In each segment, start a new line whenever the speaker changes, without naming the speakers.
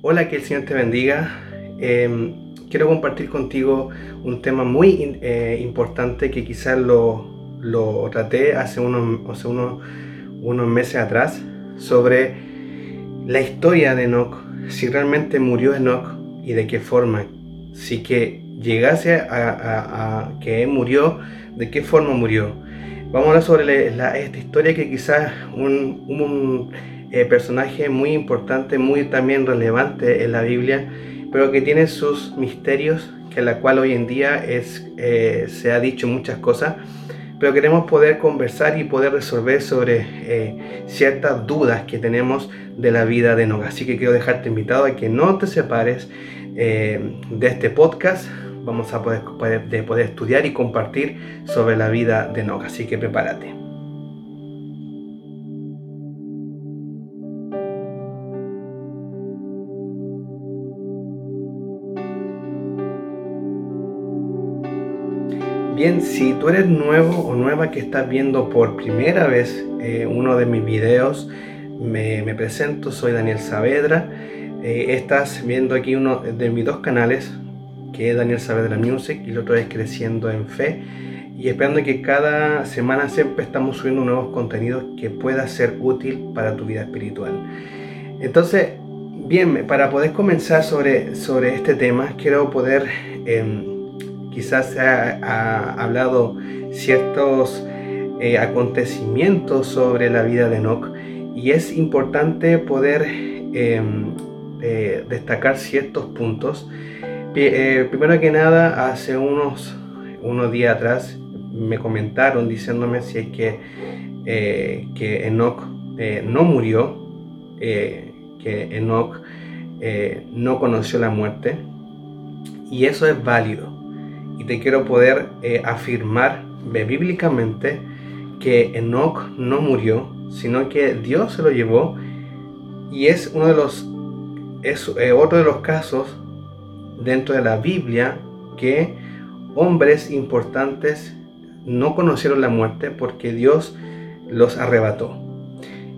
Hola, que el Señor te bendiga. Em, quiero compartir contigo un tema muy eh, importante que quizás lo, traté hace, unos, unos, meses atrás sobre la historia de Enoch, si realmente murió Enoch y de qué forma. Si que llegase a, que murió, de qué forma murió. Vamos a hablar sobre esta historia que quizás un eh, personaje muy importante, muy también relevante en la Biblia, pero que tiene sus misterios, que la cual hoy en día es, eh, se ha dicho muchas cosas, pero queremos poder conversar y poder resolver sobre eh, ciertas dudas que tenemos de la vida de Noga. Así que quiero dejarte invitado a que no te separes de este podcast. Vamos a poder, poder, estudiar y compartir sobre la vida de Noga. Así que prepárate. Bien, si tú eres nuevo o nueva que estás viendo por primera vez eh, uno de mis videos, me, presento, soy Daniel Saavedra. Eh, estás viendo aquí uno de mis dos canales, que es Daniel Saavedra Music y el otro es Creciendo en Fe. Y esperando que cada semana siempre estamos subiendo nuevos contenidos que pueda ser útil para tu vida espiritual. Entonces, bien, para poder comenzar sobre, sobre este tema, quiero poder... Em, quizás se ha, hablado ciertos eh, acontecimientos sobre la vida de Enoch y es importante poder em, eh, destacar ciertos puntos. Eh, primero que nada, hace unos, unos días atrás me comentaron diciéndome si es que, que Enoch no murió, que Enoch no conoció la muerte y eso es válido y te quiero poder eh, afirmar bíblicamente que Enoch no murió, sino que Dios se lo llevó y es uno de los es eh, otro de los casos dentro de la Biblia que hombres importantes no conocieron la muerte porque Dios los arrebató.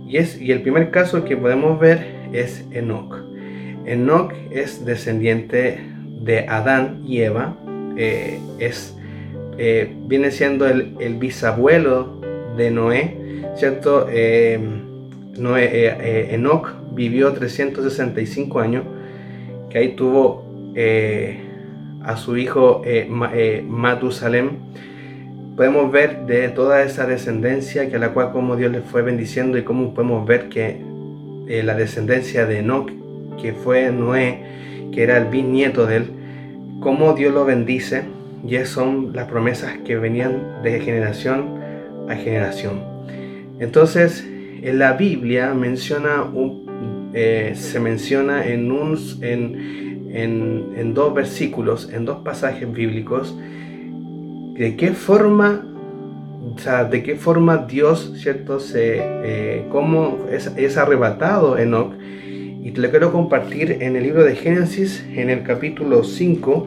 Y, es, y el primer caso que podemos ver es Enoch. Enoch es descendiente de Adán y Eva, eh, es, eh, viene siendo el, bisabuelo de Noé, ¿cierto? Eh, Noé, Enoch vivió 365 años, que ahí tuvo a su hijo Matusalem. Podemos ver de toda esa descendencia que a la cual como Dios le fue bendiciendo y cómo podemos ver que la descendencia de Enoch, que fue Noé, que era el bisnieto de él, cómo Dios lo bendice y esas son las promesas que venían de generación a generación. Entonces, en la Biblia menciona eh, se menciona en, en, dos versículos, en dos pasajes bíblicos, de qué forma, o sea, de qué forma Dios, ¿cierto? Se, eh, cómo es, es arrebatado Enoch y te lo quiero compartir en el libro de Génesis, en el capítulo 5.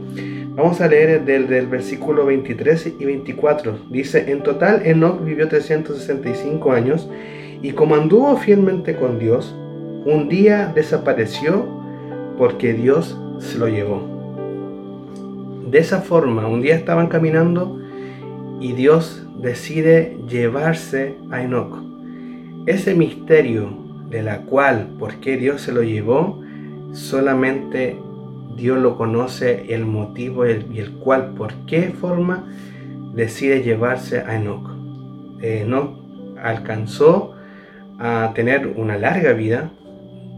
Vamos a leer del, del versículo 23 y 24. Dice, en total Enoch vivió 365 años y como anduvo fielmente con Dios, un día desapareció porque Dios se lo llevó. De esa forma, un día estaban caminando y Dios decide llevarse a Enoch. Ese misterio de la cual, por qué Dios se lo llevó, solamente Dios lo conoce el motivo y el, cual, por qué forma decide llevarse a Enoch. Enoch alcanzó a tener una larga vida.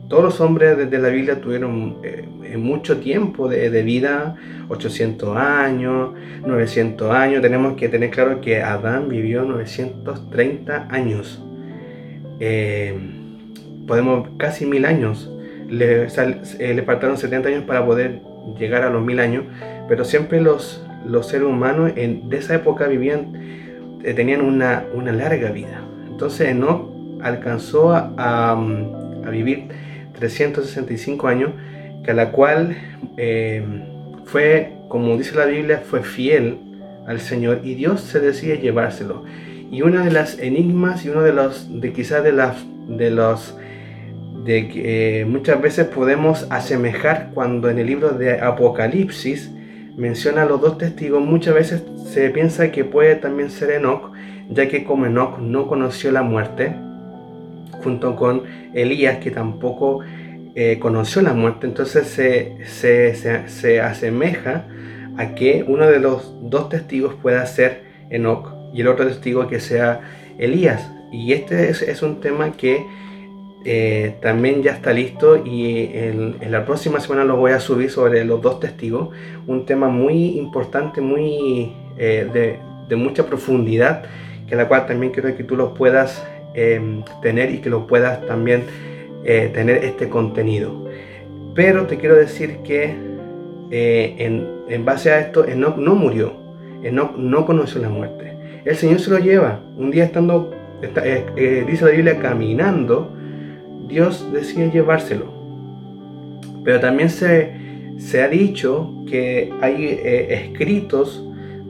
Todos los hombres desde la Biblia tuvieron eh, mucho tiempo de, vida, 800 años, 900 años. Tenemos que tener claro que Adán vivió 930 años. Eh, podemos casi mil años. Le, eh, le faltaron 70 años para poder llegar a los mil años, pero siempre los, los seres humanos en, de esa época vivían, eh, tenían una, una, larga vida. Entonces no alcanzó a, a, vivir 365 años, que a la cual eh, fue, como dice la Biblia, fue fiel al Señor y Dios se decide llevárselo. Y una de las enigmas y uno de los, de quizás de las, de los de que eh, muchas veces podemos asemejar cuando en el libro de Apocalipsis menciona a los dos testigos, muchas veces se piensa que puede también ser Enoch, ya que como Enoch no conoció la muerte, junto con Elías, que tampoco eh, conoció la muerte, entonces se, se, asemeja a que uno de los dos testigos pueda ser Enoch y el otro testigo que sea Elías. Y este es un tema que eh, también ya está listo y en, la próxima semana lo voy a subir sobre los dos testigos, un tema muy importante, muy eh, de, mucha profundidad, que la cual también quiero que tú lo puedas em, tener y que lo puedas también eh, tener este contenido. Pero te quiero decir que en, en, base a esto, Enoch no murió, Enoch no conoció la muerte. El Señor se lo lleva, un día estando, dice la Biblia, caminando, Dios decide llevárselo. Pero también se, se ha dicho que hay eh, escritos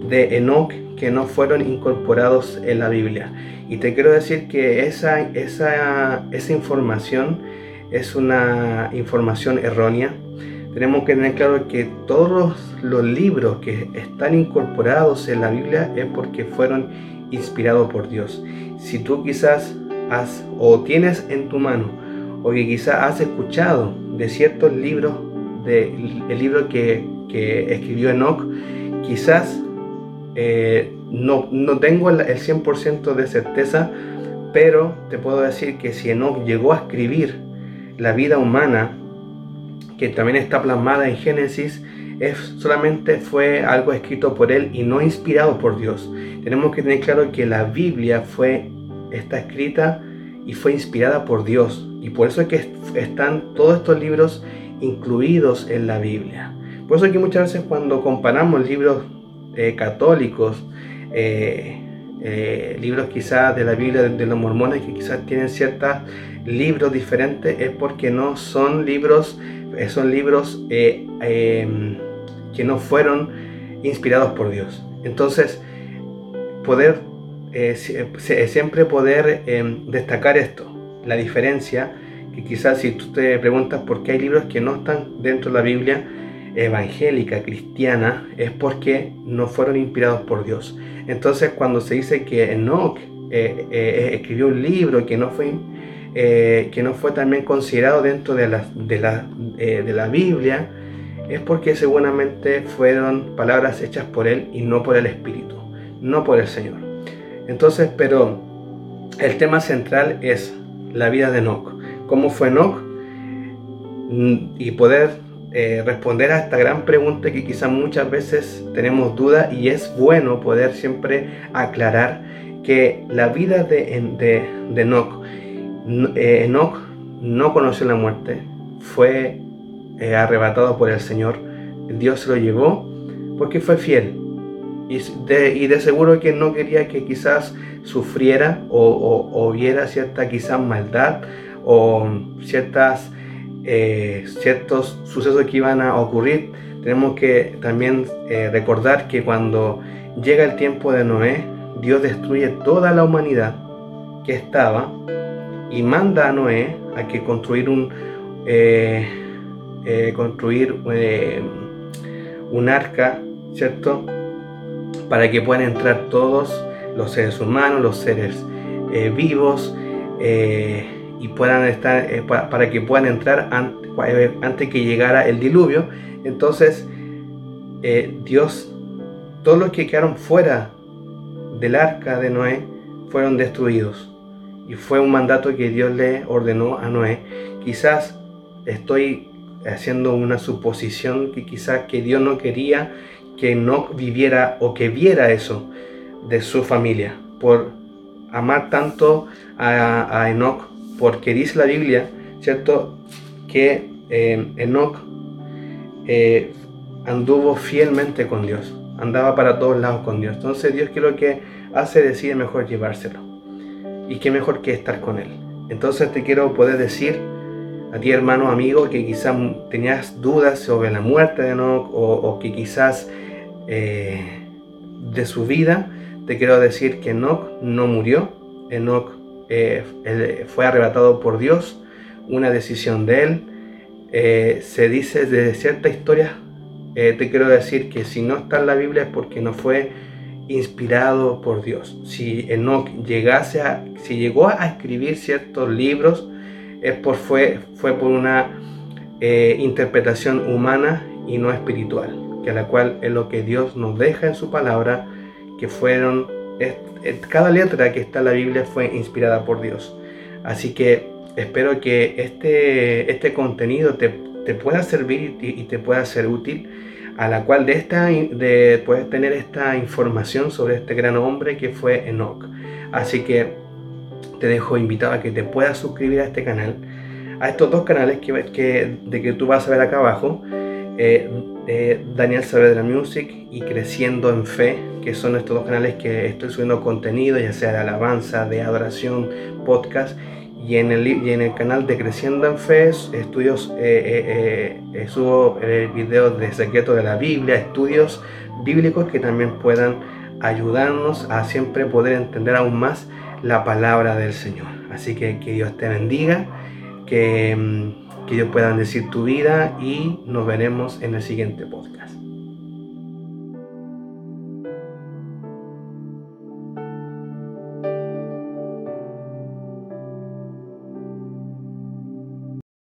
de Enoch que no fueron incorporados en la Biblia. Y te quiero decir que esa, esa, esa información es una información errónea. Tenemos que tener claro que todos los, los libros que están incorporados en la Biblia es porque fueron inspirados por Dios. Si tú quizás has o tienes en tu mano o que quizás has escuchado de ciertos libros, del el libro que, que, escribió Enoch, quizás eh, no, no, tengo el, 100% de certeza, pero te puedo decir que si Enoch llegó a escribir la vida humana, que también está plasmada en Génesis, es, solamente fue algo escrito por él y no inspirado por Dios. Tenemos que tener claro que la Biblia fue, está escrita y fue inspirada por Dios. Y por eso es que están todos estos libros incluidos en la Biblia. Por eso es muchas veces cuando comparamos libros eh, católicos, eh, eh, libros quizás de la Biblia de, los mormones que quizás tienen ciertos libros diferentes, es porque no son libros, son libros em, que no fueron inspirados por Dios. Entonces, poder eh, eh, siempre poder em, destacar esto, la diferencia, que quizás si tú te preguntas por qué hay libros que no están dentro de la Biblia evangélica, cristiana, es porque no fueron inspirados por Dios. Entonces cuando se dice que Enoch eh, escribió un libro que no fue... que no fue también considerado dentro de la, de la, de la Biblia, es porque seguramente fueron palabras hechas por él y no por el Espíritu, no por el Señor. Entonces, pero el tema central es la vida de Enoch. ¿Cómo fue Enoch? Mm, y poder eh, responder a esta gran pregunta que quizás muchas veces tenemos duda y es bueno poder siempre aclarar que la vida de, de, Enoch, eh, Enoch no conoció la muerte, fue eh, arrebatado por el Señor, Dios lo llevó porque fue fiel, y de, seguro que no quería que quizás sufriera o, viera cierta quizás maldad o ciertas, eh, ciertos sucesos que iban a ocurrir. Tenemos que también eh, recordar que cuando llega el tiempo de Noé, Dios destruye toda la humanidad que estaba y manda a Noé a que construir un eh, construir un arca, ¿cierto? Para que puedan entrar todos los seres humanos, los seres eh, vivos, eh, y puedan estar, eh, para, que puedan entrar antes que llegara el diluvio. Entonces, Dios, todos los que quedaron fuera del arca de Noé fueron destruidos. Y fue un mandato que Dios le ordenó a Noé. Quizás estoy haciendo una suposición que quizás que Dios no quería que no viviera o que viera eso de su familia, por amar tanto a, a Enoch, porque dice la Biblia, ¿cierto? Que eh, Enoch eh, anduvo fielmente con Dios, andaba para todos lados con Dios. Entonces Dios que lo que hace decide mejor llevárselo. Y qué mejor que estar con Él. Entonces te quiero poder decir a ti hermano, amigo, que quizás tenías dudas sobre la muerte de Enoch o, o que quizás eh, de su vida, te quiero decir que Enoch no murió. Enoch eh, fue arrebatado por Dios, una decisión de él. Eh, se dice de cierta historia, te quiero decir que si no está en la Biblia es porque no fue inspirado por Dios. Si Enoch llegase a, si llegó a escribir ciertos libros, es por, fue, fue por una interpretación humana y no espiritual, que la cual es lo que Dios nos deja en su palabra, que fueron, cada letra que está en la Biblia fue inspirada por Dios. Así que espero que este, este contenido te, pueda servir y, te pueda ser útil a la cual de esta de puedes tener esta información sobre este gran hombre que fue Enoch. Así que te dejo invitado a que te puedas suscribir a este canal, a estos dos canales que, que de que tú vas a ver acá abajo, eh, eh, Daniel Saavedra Music y Creciendo en Fe, que son estos dos canales que estoy subiendo contenido, ya sea de alabanza, de adoración, podcast y en el, y en el canal de Creciendo en Fe, estudios, eh, eh, subo videos de secreto de la Biblia, estudios bíblicos que también puedan ayudarnos a siempre poder entender aún más la palabra del Señor. Así que que Dios te bendiga, que, mm, que Dios pueda decir tu vida y nos veremos en el siguiente podcast.